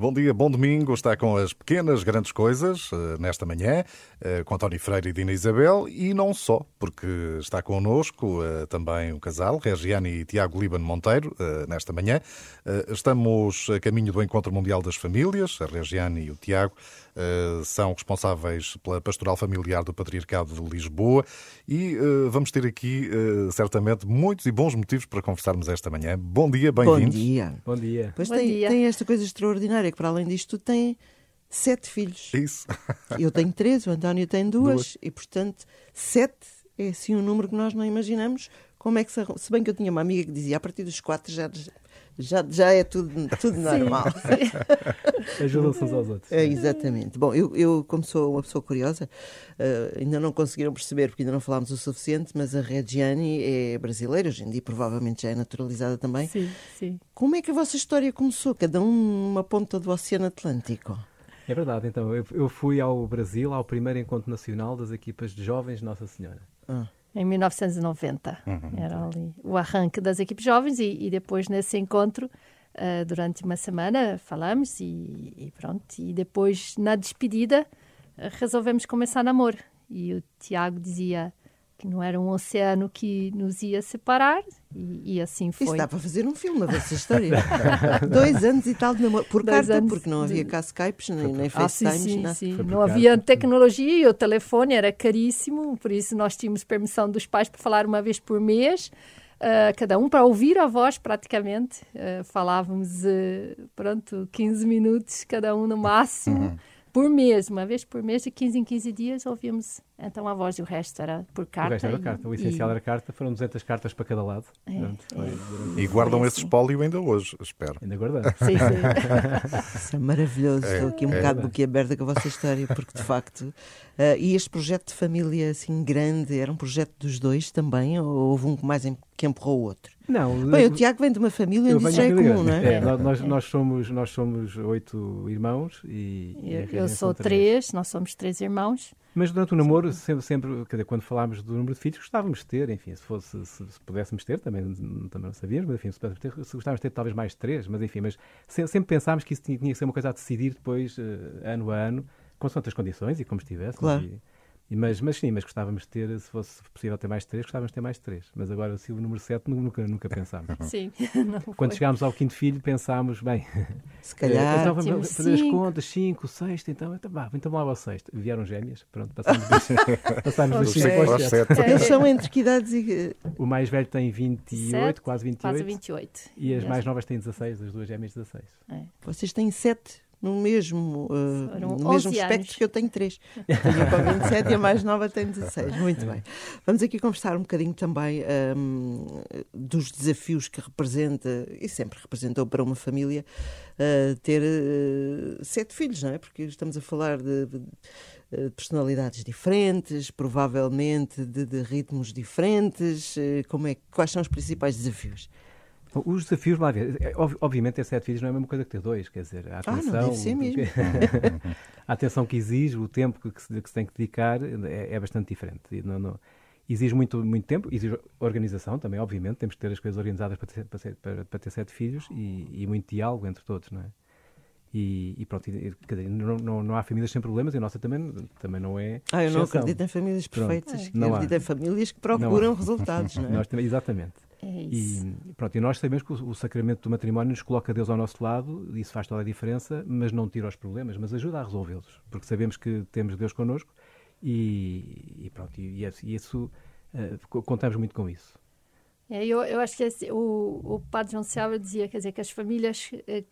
Bom dia, bom domingo. Está com as pequenas grandes coisas eh, nesta manhã, eh, com António Freire e Dina Isabel, e não só, porque está connosco eh, também o casal, Regiane e Tiago Líbano Monteiro, nesta manhã. Estamos a caminho do Encontro Mundial das Famílias, a Regiane e o Tiago são responsáveis pela pastoral familiar do Patriarcado de Lisboa e vamos ter aqui, certamente, muitos e bons motivos para conversarmos esta manhã. Bom dia, bem-vindos. Bom dia. Bom dia. Pois Bom tem, dia. tem esta coisa extraordinária que, para além disto, tem sete filhos. Isso. Eu tenho três, o António tem duas, duas. e, portanto, sete é assim um número que nós não imaginamos. Como é que se, se bem que eu tinha uma amiga que dizia a partir dos quatro já, já, já é tudo, tudo normal. Ajudam-se uns aos outros. É, exatamente. Bom, eu, eu, como sou uma pessoa curiosa, uh, ainda não conseguiram perceber, porque ainda não falámos o suficiente, mas a Regiane é brasileira, hoje em dia provavelmente já é naturalizada também. Sim, sim. Como é que a vossa história começou? Cada um numa ponta do Oceano Atlântico. É verdade, então. Eu, eu fui ao Brasil, ao primeiro encontro nacional das equipas de jovens Nossa Senhora. Ah em 1990. Uhum. Era ali o arranque das equipes jovens e, e depois nesse encontro, uh, durante uma semana, falamos e, e, pronto. E depois, na despedida, resolvemos começar namoro. E o Tiago dizia, que não era um oceano que nos ia separar e, e assim foi. Isso dá para fazer um filme, a vossa história. Dois anos e tal de namoro. Por Dois carta, porque não havia cá Skypes, nem, nem FaceTimes. Ah, sim, sim, sim. Não havia tecnologia e o telefone era caríssimo, por isso nós tínhamos permissão dos pais para falar uma vez por mês. Uh, cada um para ouvir a voz praticamente. Uh, falávamos, uh, pronto, 15 minutos cada um no máximo. Uhum por mês, uma vez por mês, de 15 em 15 dias, ouvíamos então a voz e o resto era por carta. O resto era e, carta. O essencial e... era carta, foram 200 cartas para cada lado. É, Portanto, é. E guardam esse espólio ainda hoje, espero. Ainda guardamos. Sim, sim. Isso é maravilhoso. É, Estou aqui um é, bocado boquiaberta com a vossa história, porque de facto. Uh, e este projeto de família assim grande, era um projeto dos dois também, ou houve um mais que empurrou o outro? Não. Bem, o Tiago vem de uma família onde isso já é comum, não é? é nós, nós, somos, nós somos oito irmãos e. Eu, eu sou três, nós somos três irmãos. Mas durante o namoro, sempre, sempre dizer, quando falámos do número de filhos, gostávamos de ter, enfim, se, fosse, se, se pudéssemos ter, também, também não sabíamos, mas enfim, se, ter, se gostávamos de ter talvez mais três, mas enfim, mas sempre pensámos que isso tinha, tinha que ser uma coisa a decidir depois, uh, ano a ano, com as condições e como estivesse. Claro. E, mas, mas sim, mas gostávamos de ter, se fosse possível ter mais três, gostávamos de ter mais três. Mas agora, se o número sete, nunca, nunca pensámos. Sim, Quando chegámos ao quinto filho, pensámos, bem, se calhar. então vamos fazer cinco. as contas, cinco, sexto, então, então, vá, então vamos lá ao sexto. Vieram gêmeas, pronto, passámos dos, passámos dos cinco aos sete. Eles são entre que idades? E... O mais velho tem 28, sete, quase 28. Quase 28. E as mais novas têm 16, as duas gêmeas 16. É. Vocês têm sete no mesmo, uh, no mesmo espectro que eu tenho três. Tenho com 27 e a mais nova tem 16. Muito bem. Vamos aqui conversar um bocadinho também um, dos desafios que representa, e sempre representou para uma família, uh, ter uh, sete filhos, não é? Porque estamos a falar de, de personalidades diferentes, provavelmente de, de ritmos diferentes. Como é, quais são os principais desafios? Os desafios, lá ver, é, obviamente ter sete filhos não é a mesma coisa que ter dois, quer dizer, a atenção, ah, não deve ser mesmo. a atenção que exige, o tempo que se, que se tem que dedicar é, é bastante diferente. Não, não, exige muito, muito tempo, exige organização também, obviamente, temos que ter as coisas organizadas para ter, para, para, para ter sete filhos e, e, muito diálogo entre todos, não é? E, e pronto, e, dizer, não, não, não, há famílias sem problemas e a nossa também, também não é. Ah, eu não acredito em famílias perfeitas, pronto, eu acredito há. em famílias que procuram resultados, não é? Nós, exatamente. É isso. E, pronto, e nós sabemos que o, o, sacramento do matrimónio nos coloca Deus ao nosso lado, isso faz toda a diferença, mas não tira os problemas, mas ajuda a resolvê-los, porque sabemos que temos Deus connosco e, e pronto, e, e isso uh, contamos muito com isso. É, eu, eu acho que esse, o, o padre João Seabra dizia quer dizer, que as famílias eh,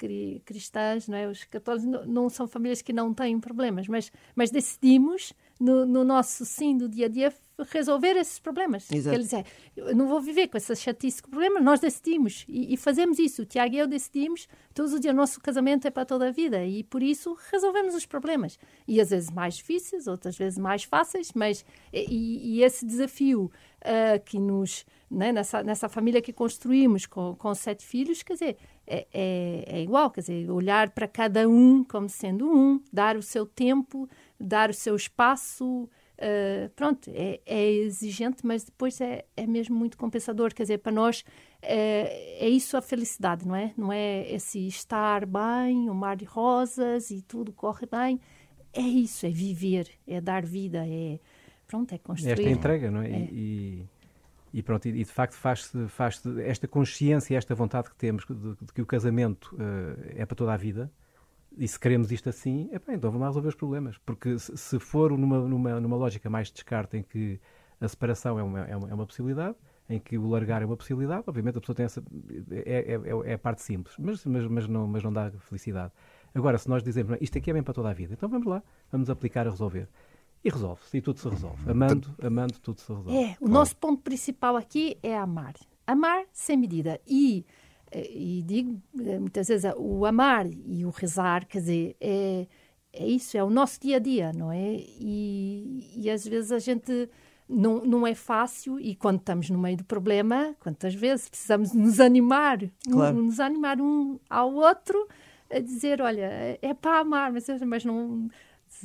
cristãs, não é, os católicos, não, não, são famílias que não têm problemas, mas, mas decidimos, no, no nosso sim do dia a dia, resolver esses problemas. Exato. Ele diz, eu não vou viver com essa chatice com problemas, nós decidimos e, e, fazemos isso. O Tiago e eu decidimos, todos os dias, nosso casamento é para toda a vida e por isso resolvemos os problemas. E às vezes mais difíceis, outras vezes mais fáceis, mas e, e esse desafio uh, que nos né, nessa, nessa família que construímos com, com sete filhos, quer dizer, é, é, é, igual, quer dizer, olhar para cada um como sendo um, dar o seu tempo, dar o seu espaço, Uh, pronto, é, é, exigente, mas depois é, é mesmo muito compensador. Quer dizer, para nós é, é, isso a felicidade, não é? Não é esse estar bem, o mar de rosas e tudo corre bem. É isso, é viver, é dar vida, é pronto, é construir. Esta entrega, não é? é. E, e, pronto, e, de facto faz, faz esta consciência, esta vontade que temos de, de que o casamento uh, é para toda a vida, e se queremos isto assim, é bem, então vamos lá resolver os problemas. Porque se, for numa, numa, numa lógica mais de descarte em que a separação é uma, é uma, é uma possibilidade, em que o largar é uma possibilidade, obviamente a pessoa tem essa. É, é, é, a parte simples, mas, mas, mas, não, mas não dá felicidade. Agora, se nós dizemos isto aqui é bem para toda a vida, então vamos lá, vamos aplicar a resolver. E resolve-se, e tudo se resolve. Amando, amando, tudo se resolve. É, o claro. nosso ponto principal aqui é amar. Amar sem medida. E e digo eh, muitas vezes o amar e o rezar, quer dizer, é, é isso, é o nosso dia a dia, não é? E, e às vezes a gente não, não é fácil e quando estamos no meio do problema, quantas vezes precisamos nos animar, claro. um, nos animar um ao outro a dizer, olha, é para amar, mas, mas não,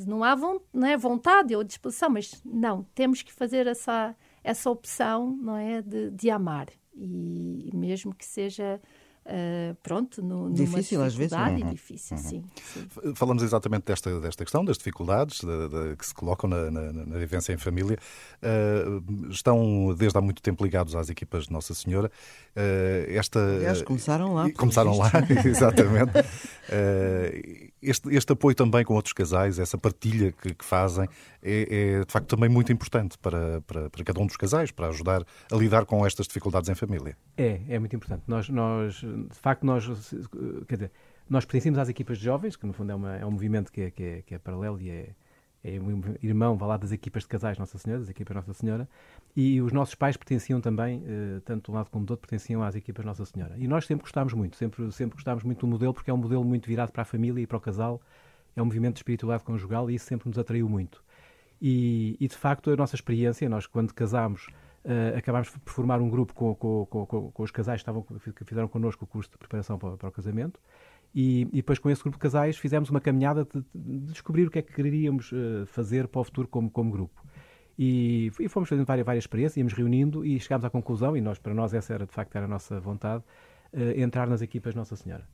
não há vontade, não é vontade ou disposição, mas não, temos que fazer essa, essa opção, não é, de, de amar e mesmo que seja Uh, pronto, no, difícil às vezes. Uhum. difícil, uhum. sim, sim, Falamos exatamente desta, desta questão, das dificuldades de, de, que se colocam na, na, na vivência em família. Uh, estão desde há muito tempo ligados às equipas de Nossa Senhora. Uh, esta, Aliás, começaram lá. Começaram lá, exatamente. este, este apoio também com outros casais, essa partilha que, que fazem, é, é, de facto também muito importante para, para, para, cada um dos casais, para ajudar a lidar com estas dificuldades em família. É, é muito importante. Nós, nós de facto, nós, quer dizer, nós pertencemos às equipas de jovens, que no fundo é, uma, é um movimento que é, que é, que é paralelo e é, é um irmão, vá lá, das equipas de casais Nossa Senhora, das equipas Nossa Senhora, e os nossos pais pertenciam também, eh, tanto de um lado como do outro, pertenciam às equipas Nossa Senhora. E nós sempre gostámos muito, sempre, sempre gostámos muito do modelo, porque é um modelo muito virado para a família e para o casal, é um movimento de espiritualidade conjugal e isso sempre nos atraiu muito. E, e de facto, a nossa experiência, nós quando casámos, uh, acabámos por formar um grupo com, com, com, com os casais que, estavam, que fizeram connosco o curso de preparação para, para o casamento. E, e, depois, com esse grupo de casais, fizemos uma caminhada de, de descobrir o que é que queríamos uh, fazer para o futuro como, como grupo. E, e, fomos fazendo várias, várias experiências, íamos reunindo e chegámos à conclusão, e nós, para nós essa era de facto era a nossa vontade, uh, entrar nas equipas Nossa Senhora.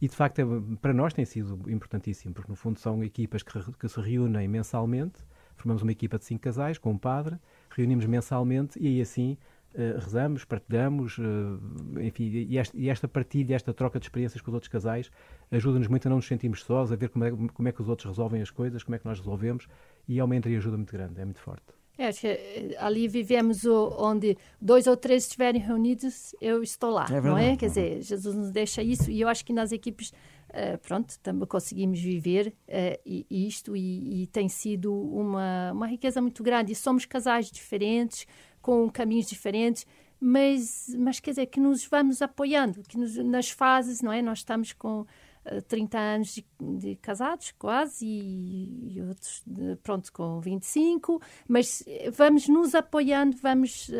E de facto, é, para nós tem sido importantíssimo, porque no fundo são equipas que, que se reúnem mensalmente, formamos uma equipa de cinco casais com um padre, reunimos mensalmente e aí assim uh, rezamos, partilhamos, uh, enfim, e esta, e esta, partilha, esta troca de experiências com os outros casais ajuda-nos muito a não nos sentirmos sós, a ver como é, como é que os outros resolvem as coisas, como é que nós resolvemos e é uma ajuda muito grande, é muito forte. É, acho que eh, ali vivemos o, onde dois ou três estiverem reunidos, eu estou lá, é não é? Quer dizer, Jesus nos deixa isso e eu acho que nas equipes Uh, pronto, também conseguimos viver uh, isto e, e, tem sido uma, uma riqueza muito grande. E somos casais diferentes, com caminhos diferentes, mas, mas quer dizer, que nos vamos apoiando, que nos, nas fases, não é? Nós estamos com uh, 30 anos de, de, casados, quase, e, e outros, pronto, com 25, mas vamos nos apoiando, vamos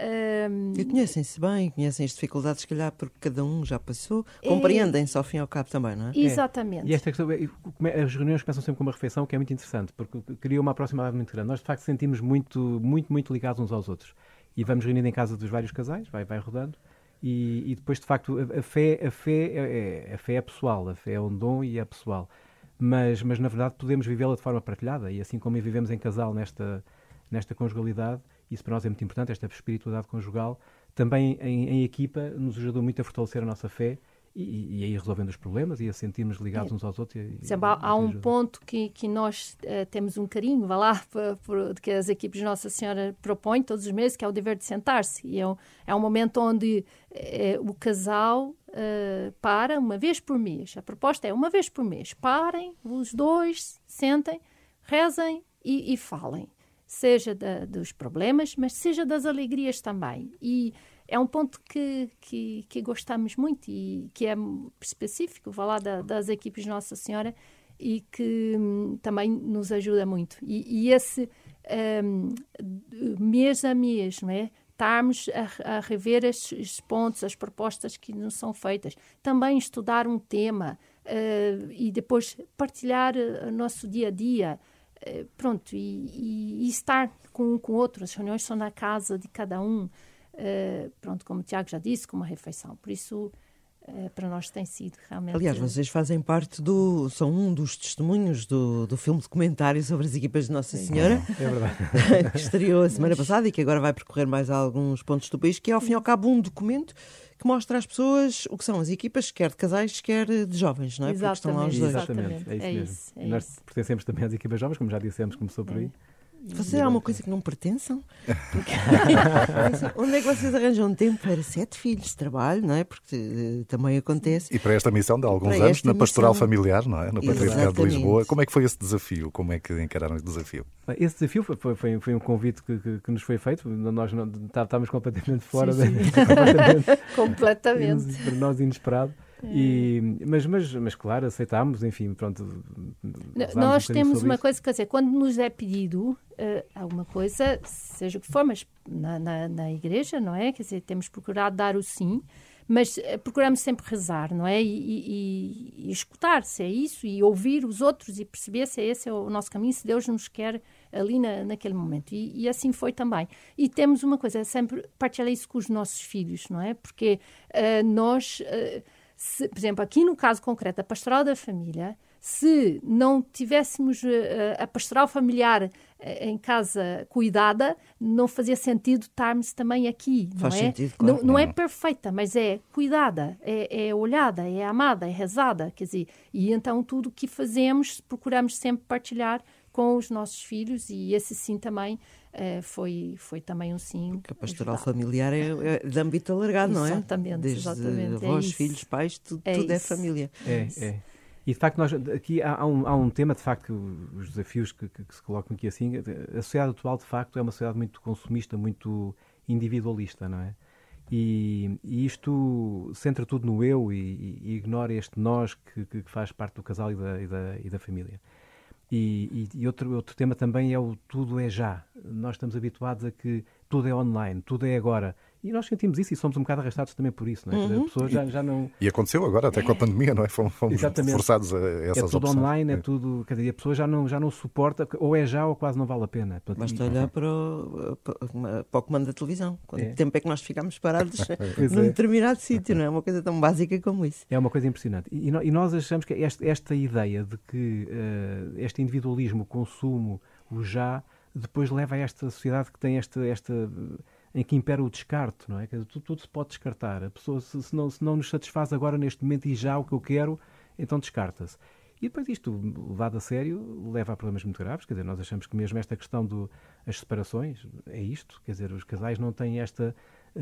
um, e conhecem-se bem, conhecem as dificuldades, se calhar, porque cada um já passou, é... compreendem-se ao fim e ao cabo também, não é? Exatamente. É. E esta questão, é, as reuniões começam sempre com uma refeição, que é muito interessante, porque cria uma aproximação muito grande. Nós, de facto, sentimos muito, muito, muito ligados uns aos outros. E vamos reunindo em casa dos vários casais, vai, vai rodando. E, e depois, de facto, a, a fé, a, fé é, é, a fé é pessoal, a fé é um dom e é pessoal. Mas, mas na verdade, podemos vivê-la de forma partilhada. E assim como vivemos em casal nesta, nesta conjugalidade, isso para nós é muito importante, esta espiritualidade conjugal. Também em, em equipa nos ajudou muito a fortalecer a nossa fé e, e, aí resolvendo os problemas e a sentirmos ligados é. uns aos outros. E, Sempre há, há um ponto que, que nós uh, temos um carinho, vá lá, por, por, que as equipes de Nossa Senhora propõem todos os meses, que é o dever de sentar-se. E é um, é um momento onde uh, o casal uh, para uma vez por mês. A proposta é uma vez por mês. Parem, os dois, sentem, rezem e, e falem seja da, dos problemas, mas seja das alegrias também. E é um ponto que, que, que gostamos muito e que é específico, falar da, das equipes Nossa Senhora e que hum, também nos ajuda muito. E, e esse um, mês a mês, não é? estarmos a, a, rever estes pontos, as propostas que nos são feitas. Também estudar um tema uh, e depois partilhar uh, o nosso dia a dia pronto, e, e, e, estar com um com o outro. As reuniões são na casa de cada um. Uh, pronto, como o Tiago já disse, com uma refeição. Por isso, eh, para nós tem sido realmente. Aliás, vocês fazem parte do. são um dos testemunhos do, do filme documentário sobre as equipas de Nossa Senhora. É verdade. que estreou a semana passada e que agora vai percorrer mais alguns pontos do país, que é ao fim e ao cabo um documento que mostra às pessoas o que são as equipas, quer de casais, quer de jovens, não é? Exatamente, Porque estão lá os dois. Exatamente, é isso é mesmo. Isso, é Nós isso. pertencemos também às equipas jovens, como já dissemos, começou por aí. É. Vocês há uma coisa que não pertençam? Porque... Onde é que vocês arranjam tempo para sete filhos de trabalho, não é? Porque uh, também acontece. E para esta missão de alguns para anos na pastoral missão... familiar, não é? No Patriarcado de Lisboa. Como é que foi esse desafio? Como é que encararam esse desafio? Esse desafio foi, foi, foi um convite que, que, que, nos foi feito. Nós não, tá, estávamos completamente fora. Sim, sim. completamente. completamente. Para nós inesperado. E, mas, mas, mas, claro, aceitámos, enfim, pronto. Nós um temos uma isso. coisa, quer dizer, quando nos é pedido uh, alguma coisa, seja o que for, mas na, na, na, igreja, não é? Quer dizer, temos procurado dar o sim, mas uh, procuramos sempre rezar, não é? E, e, e, escutar se é isso, e ouvir os outros e perceber se é esse é o nosso caminho, se Deus nos quer ali na, naquele momento. E, e, assim foi também. E temos uma coisa, sempre partilhar isso com os nossos filhos, não é? Porque uh, nós se, por exemplo, aqui no caso concreto da pastoral da família, se não tivéssemos uh, a pastoral familiar uh, em casa cuidada, não fazia sentido estarmos também aqui, não Faz é? Sentido, claro. não, não, é perfeita, mas é cuidada, é, é, olhada, é amada, é rezada, quer dizer, e então tudo o que fazemos procuramos sempre partilhar com os nossos filhos e esse sim também Uh, foi, foi também um sim. Porque a pastoral ajudado. familiar é, é de âmbito alargado, não é? Exatamente. Desde exatamente, avós, é filhos, pais, tudo é, tudo é família. É, é. E de facto, nós, aqui há, há, um, há um tema, de facto, os desafios que, que, que, se colocam aqui assim. A sociedade atual, de facto, é uma sociedade muito consumista, muito individualista, não é? E, e isto centra tudo no eu e, e ignora este nós que, que, faz parte do casal e da, e da, e da família. E, e, e, outro, outro tema também é o tudo é já. Nós estamos habituados a que tudo é online, tudo é agora. E nós sentimos isso e somos um bocado arrastados também por isso, não é? Uhum. As pessoas já, já não... E aconteceu agora, até com a pandemia, não é? Fomos, fomos forçados a essas É tudo opções. online, é tudo... Quer dizer, a pessoa já não, já não suporta, ou é já ou quase não vale a pena. Portanto, Basta olhar para o, para o comando da televisão. Quanto é. tempo é que nós ficamos parados num é. determinado sítio, não é? Uma coisa tão básica como isso. É uma coisa impressionante. E, e nós achamos que esta, esta ideia de que uh, este individualismo, o consumo, o já, depois leva a esta sociedade que tem esta... esta em que impera o descarte, não é? Dizer, tudo, tudo, se pode descartar. A pessoa, se, se, não, se não nos satisfaz agora, neste momento, e já o que eu quero, então descarta-se. E depois isto, levado a sério, leva a problemas muito graves. Quer dizer, nós achamos que mesmo esta questão das separações é isto. Quer dizer, os casais não têm esta, uh,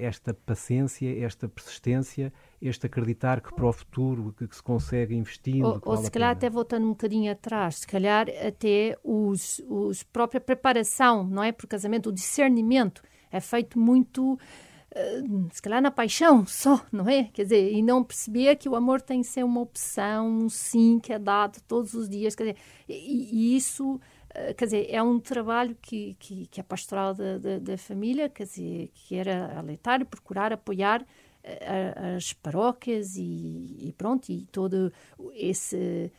esta paciência, esta persistência, este acreditar que para o futuro que, que se consegue investindo. Ou, ou se calhar até voltando um bocadinho atrás, se calhar até os, os própria preparação, não é? Para o casamento, o discernimento é feito muito uh, se calhar na paixão só, não é? Quer dizer, e não perceber que o amor tem que ser uma opção, um sim que é dado todos os dias, quer dizer, e, e isso, uh, quer dizer, é um trabalho que, que, que a pastoral da, da, da, família, quer dizer, que era aleitar, procurar apoiar uh, as paróquias e, e, pronto, e todo esse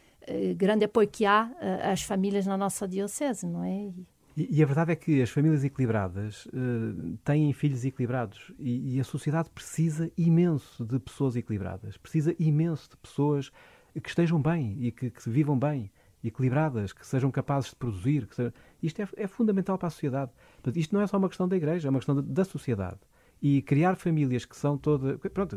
grande apoio que há às famílias na nossa diocese, não é? E, e, a verdade é que as famílias equilibradas uh, têm filhos equilibrados e, e, a sociedade precisa imenso de pessoas equilibradas, precisa imenso de pessoas que estejam bem e que, que vivam bem, equilibradas, que sejam capazes de produzir. Sejam... Isto é, é, fundamental para a sociedade. Isto não é só uma questão da igreja, é uma questão da sociedade e criar famílias que são todas. Pronto,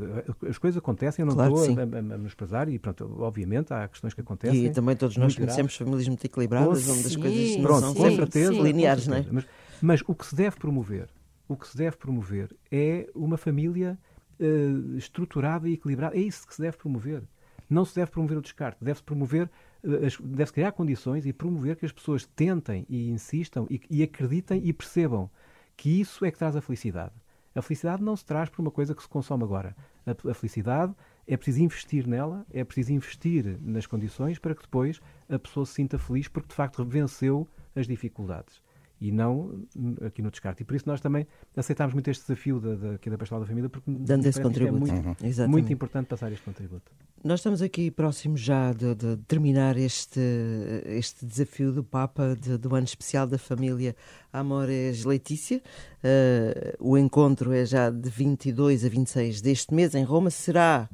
as coisas acontecem, eu não claro estou a, a, a menosprezar, e pronto, obviamente há questões que acontecem. E também todos nós conhecemos famílias muito equilibradas, onde as coisas não pronto, são com certeza, lineares, não é? Mas, mas, o que se deve promover, o que se deve promover é uma família uh, estruturada e equilibrada. É isso que se deve promover. Não se deve promover o descarte, deve-se promover, uh, deve-se criar condições e promover que as pessoas tentem e insistam e, e acreditem e percebam que isso é que traz a felicidade. A felicidade não se traz por uma coisa que se consome agora. A, a, felicidade é preciso investir nela, é preciso investir nas condições para que depois a pessoa se sinta feliz porque de facto venceu as dificuldades e não aqui no descarte. E por isso nós também aceitámos muito este desafio da, da, aqui da Pastoral da Família porque Dando esse é contributo. é muito, uhum. muito importante passar este contributo. Nós estamos aqui próximos já de, de terminar este, este desafio do Papa de, do ano especial da família Amores Letícia. Uh, o encontro é já de 22 a 26 deste mês em Roma. Será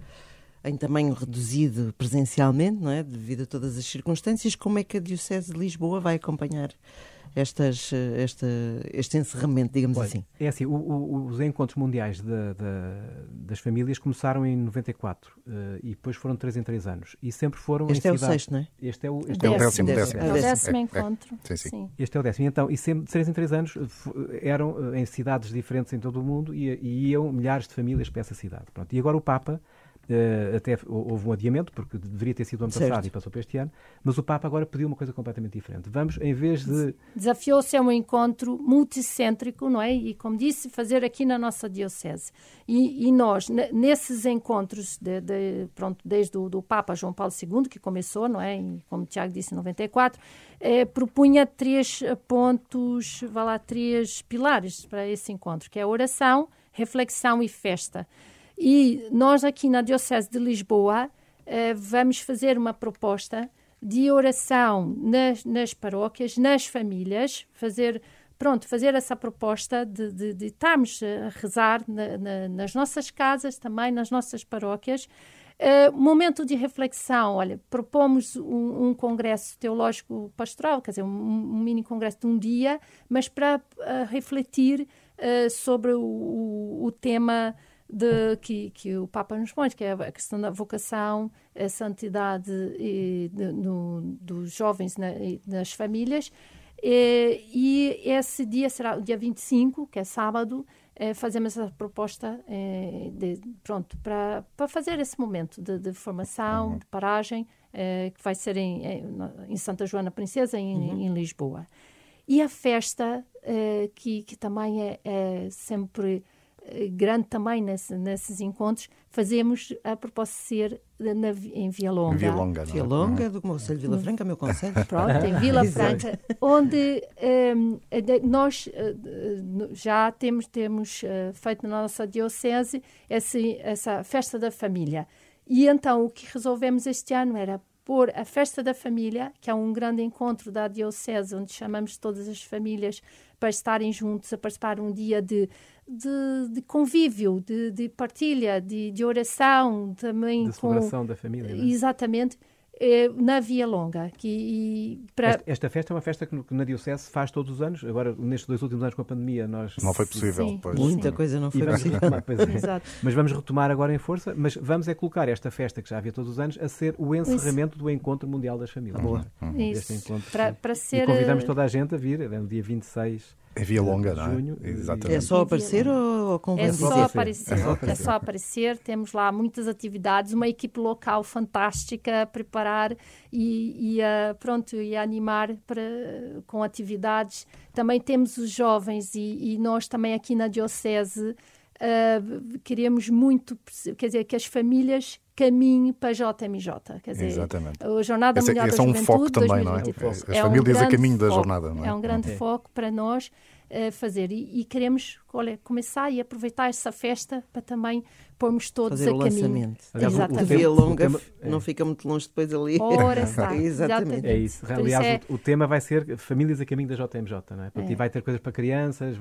em tamanho reduzido presencialmente, não é? devido a todas as circunstâncias. Como é que a Diocese de Lisboa vai acompanhar estas, eh, esta, este encerramento, digamos Olha, assim? É assim, o, o, os encontros mundiais de, de, das famílias começaram em 94 uh, eh, e depois foram de 3 em 3 anos. E sempre foram Este é cidade... o sexto, não é? Este é o, este décimo, é o décimo. décimo. É o décimo é, encontro. É, sim, sim. sim. Este é o décimo. Então, e sempre de 3 em 3 anos eram em cidades diferentes em todo o mundo e, e iam milhares de famílias para essa cidade. Pronto. E agora o Papa Uh, até houve um adiamento, porque deveria ter sido o ano certo. passado e passou para este ano, mas o Papa agora pediu uma coisa completamente diferente. Vamos, em vez de. Desafiou-se a um encontro multicêntrico, não é? E, como disse, fazer aqui na nossa Diocese. E, e nós, nesses encontros, de, de, pronto, desde o do Papa João Paulo II, que começou, não é? E, como o Tiago disse, em 94, eh, propunha três pontos, vá lá, três pilares para esse encontro, que é oração, reflexão e festa. E nós aqui na Diocese de Lisboa eh, vamos fazer uma proposta de oração nas, nas paróquias, nas famílias, fazer pronto, fazer essa proposta de, de, de estarmos a rezar na, na, nas nossas casas, também nas nossas paróquias. Uh, momento de reflexão, olha, propomos um, um congresso teológico pastoral, quer dizer, um, um, mini congresso de um dia, mas para uh, refletir uh, sobre o, o, o tema de, que, que o Papa nos põe, que é a questão da vocação, a santidade e, de, no, dos jovens na, nas famílias. E, e, esse dia será o dia 25, que é sábado, é, fazemos essa proposta é, de, pronto, para, para fazer esse momento de, de formação, uhum. de paragem, é, que vai ser em, em Santa Joana Princesa, em, uhum. em Lisboa. E a festa, que, que também é, é sempre grande também nesse, nesses encontros, fazemos a proposta de ser na, em Via Longa. Via Longa, Via Longa uhum. do Conselho de Vila Franca, meu conselho. Pronto, em Vila Franca, onde um, nós uh, já temos, temos uh, feito na nossa diocese essa, essa festa da família. E então o que resolvemos este ano era pôr a festa da família, que é um grande encontro da diocese, onde chamamos todas as famílias para estarem juntos, a participar um dia de de, de convívio, de, de partilha, de, de, oração também. De celebração com, da família. Não? É? Exatamente. É, na Via Longa. Que, para... esta, esta, festa é uma festa que, na Diocese faz todos os anos. Agora, nestes dois últimos anos com a pandemia, nós. Não foi possível. Sim, pois. Muita coisa não foi possível. Retomar, é. Exato. Mas vamos retomar agora em força. Mas vamos é colocar esta festa, que já havia todos os anos, a ser o encerramento Isso. do Encontro Mundial das Famílias. Boa. Uhum. Isso. Encontro, para, para ser... E convidamos toda a gente a vir, é no dia 26 é via longa, não é? Junho, Exatamente. É só aparecer ou convém é só aparecer. É só aparecer. É só aparecer. Temos lá muitas atividades, uma equipe local fantástica a preparar e, e a, pronto, e a animar para, com atividades. Também temos os jovens e, e nós também aqui na Diocese uh, queremos muito, quer dizer, que as famílias caminhem para a JMJ. Quer dizer, Exatamente. a Jornada esse, Mundial esse da é um Juventude foco também, 2023. não é? As é famílias um a caminho da jornada, não é? É um grande foco para nós uh, fazer e, e, queremos olha, começar e aproveitar essa festa para também pormos todos Fazer a o caminho. Lançamento. Exatamente. A via longa tema, é. não fica muito longe depois ali. Ora está. Exatamente. É isso. Aliás, é... O, o, tema vai ser famílias a caminho da JMJ, não é? Porque é. vai ter coisas para crianças,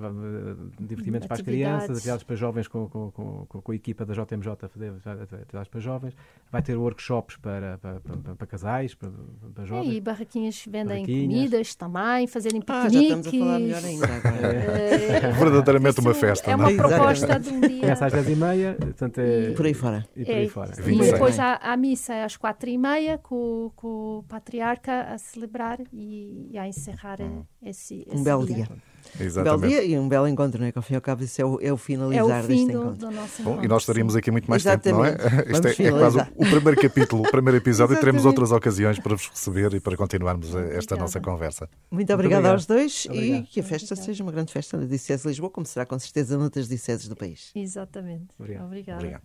divertimentos para as crianças, atividades para jovens com, com, com, com, a equipa da JMJ a fazer atividades para jovens, vai ter workshops para, para, para, para casais, para, para jovens. e barraquinhas vendem barraquinhas. comidas também, fazerem piqueniques. Ah, já estamos a falar melhor ainda agora. É. Verdadeiramente uma festa, É uma proposta de um dia. Começa às 10h30, portanto é... E por aí fora. E por aí é, fora. E depois há a missa é às 4h30 com, com o patriarca a celebrar e, e a encerrar hum. esse, esse Um belo dia. dia. Exatamente. Um belo dia e um belo encontro, não é? Que ao fim e ao cabo isso é o, é o finalizar é o fim deste do, encontro. Do nosso Bom, e nós estaríamos aqui muito mais Exatamente. tempo, não é? Isto é, é, quase o, o primeiro capítulo, o primeiro episódio e teremos outras ocasiões para vos receber e para continuarmos esta Obrigada. nossa conversa. Muito obrigada aos dois obrigado. e que a festa Obrigado. seja uma grande festa na Dicese de Lisboa, como será com certeza noutras diceses do país. Exatamente. Obrigado. Obrigada. Obrigado.